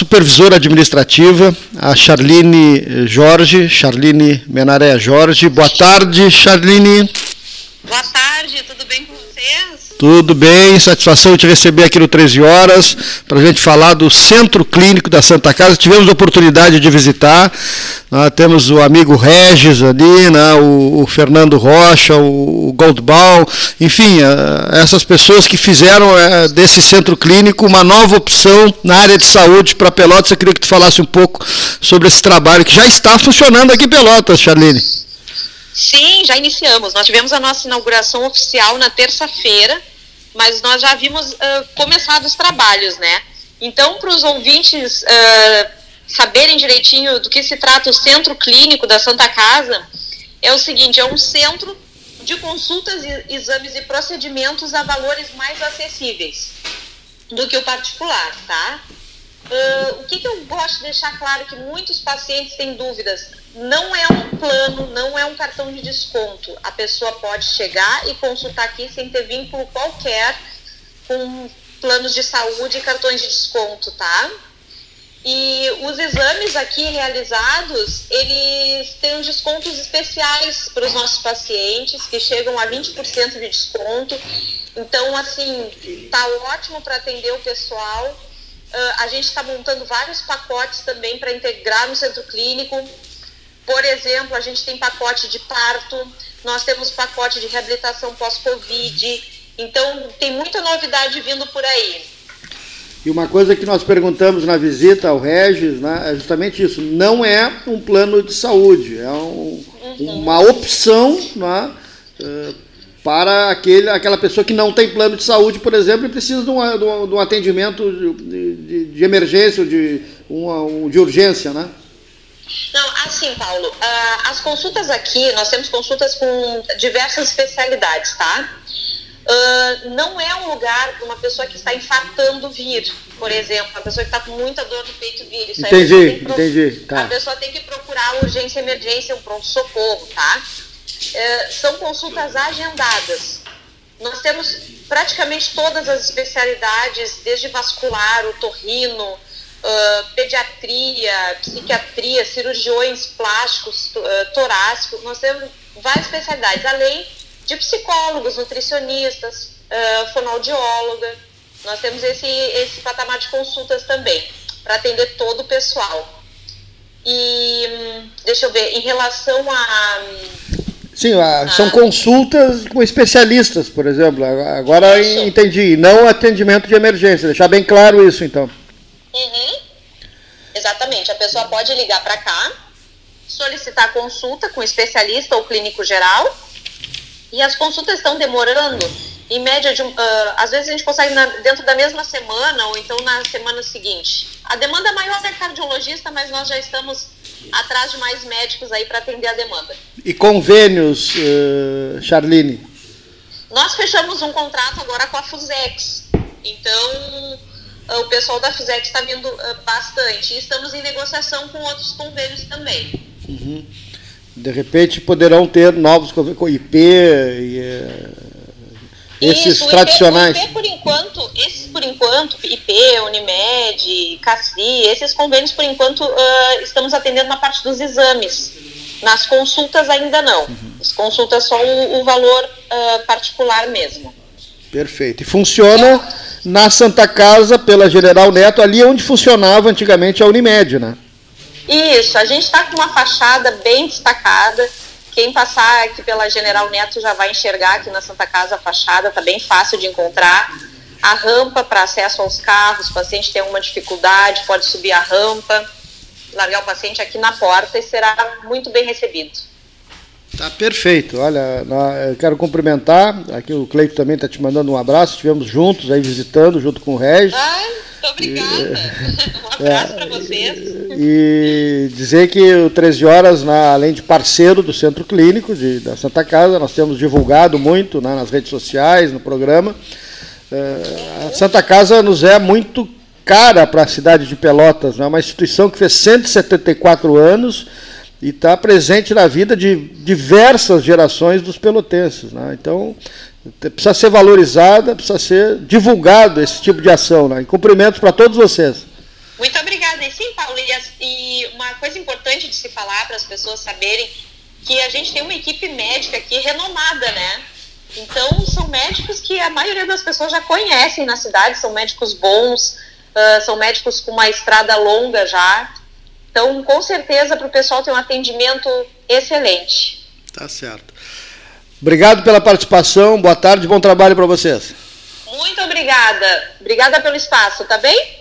supervisora administrativa, a Charline Jorge, Charline Menaré Jorge. Boa tarde, Charline. Boa tarde, tudo bem com vocês? Tudo bem, satisfação de te receber aqui no 13 Horas, para a gente falar do Centro Clínico da Santa Casa. Tivemos a oportunidade de visitar, né, temos o amigo Regis ali, né, o, o, Fernando Rocha, o, o Goldbaum, enfim, uh, essas pessoas que fizeram uh, desse Centro Clínico uma nova opção na área de saúde para Pelotas. Eu queria que tu falasse um pouco sobre esse trabalho que já está funcionando aqui em Pelotas, Charline. Sim, já iniciamos. Nós tivemos a nossa inauguração oficial na terça-feira mas nós já vimos uh, começado os trabalhos, né? Então, para os ouvintes uh, saberem direitinho do que se trata o Centro Clínico da Santa Casa, é o seguinte: é um centro de consultas, exames e procedimentos a valores mais acessíveis do que o particular, tá? Uh, o que, que eu gosto de deixar claro que muitos pacientes têm dúvidas não é um plano, não é um cartão de desconto. A pessoa pode chegar e consultar aqui sem ter vínculo qualquer com planos de saúde e cartões de desconto, tá? E os exames aqui realizados, eles têm descontos especiais para os nossos pacientes, que chegam a 20% de desconto. Então, assim, tá ótimo para atender o pessoal. Uh, a gente está montando vários pacotes também para integrar no centro clínico. Por exemplo, a gente tem pacote de parto, nós temos pacote de reabilitação pós-Covid. Então, tem muita novidade vindo por aí. E uma coisa que nós perguntamos na visita ao Regis né, é justamente isso: não é um plano de saúde, é um, uhum. uma opção né, uh, para aquele, aquela pessoa que não tem plano de saúde, por exemplo, e precisa de um, de um atendimento de, de, de emergência, de, uma, de urgência. Né? Não, assim, Paulo, uh, as consultas aqui, nós temos consultas com diversas especialidades, tá? Uh, não é um lugar para uma pessoa que está infartando vir, por exemplo, uma pessoa que está com muita dor no peito vir. Isso entendi, entendi. Tá. A pessoa tem que procurar urgência, emergência, um pronto-socorro, tá? Uh, são consultas agendadas. Nós temos praticamente todas as especialidades, desde vascular, o torrino, uh, pediatria, psiquiatria, cirurgiões plásticos, uh, torácicos, nós temos várias especialidades, além de psicólogos, nutricionistas, uh, fonoaudióloga, nós temos esse, esse patamar de consultas também, para atender todo o pessoal. E hum, deixa eu ver, em relação a. Sim, a, são consultas com especialistas, por exemplo. Agora isso. entendi. Não atendimento de emergência. Deixar bem claro isso, então. Uhum. Exatamente. A pessoa pode ligar para cá, solicitar consulta com especialista ou clínico geral. E as consultas estão demorando, em média, de, uh, às vezes a gente consegue na, dentro da mesma semana ou então na semana seguinte. A demanda maior é cardiologista, mas nós já estamos atrás de mais médicos aí para atender a demanda. E convênios, uh, Charline? Nós fechamos um contrato agora com a Fusex. Então, o pessoal da FISEC está vindo uh, bastante. E estamos em negociação com outros convênios também. Uhum. De repente poderão ter novos convênios com IP e uh, esses Isso, tradicionais. IP, IP, por enquanto, esses por enquanto, IP, Unimed, CACI, esses convênios por enquanto uh, estamos atendendo na parte dos exames. Nas consultas ainda não. Uhum. As consultas só o, o valor particular mesmo. Perfeito. E funciona na Santa Casa, pela General Neto, ali onde funcionava antigamente a Unimed, né? Isso, a gente está com uma fachada bem destacada. Quem passar aqui pela General Neto já vai enxergar aqui na Santa Casa a fachada, está bem fácil de encontrar. A rampa para acesso aos carros, o paciente tem alguma dificuldade, pode subir a rampa, largar o paciente aqui na porta e será muito bem recebido. Tá perfeito. Olha, eu quero cumprimentar. Aqui o Cleito também está te mandando um abraço. Estivemos juntos aí visitando, junto com o Regis. Ai, muito obrigada. E, um abraço é, para vocês. E dizer que o 13 Horas, na, além de parceiro do Centro Clínico de, da Santa Casa, nós temos divulgado muito né, nas redes sociais, no programa. É, a Santa Casa nos é muito cara para a cidade de Pelotas. É né, uma instituição que fez 174 anos e está presente na vida de diversas gerações dos pelotenses. Né? Então, precisa ser valorizada, precisa ser divulgado esse tipo de ação. Né? E cumprimentos para todos vocês. Muito obrigada. E sim, Paulo, e uma coisa importante de se falar para as pessoas saberem que a gente tem uma equipe médica aqui renomada, né? Médicos que a maioria das pessoas já conhecem na cidade, são médicos bons, uh, são médicos com uma estrada longa já. Então, com certeza, para o pessoal ter um atendimento excelente. Tá certo. Obrigado pela participação, boa tarde, bom trabalho para vocês. Muito obrigada. Obrigada pelo espaço, tá bem?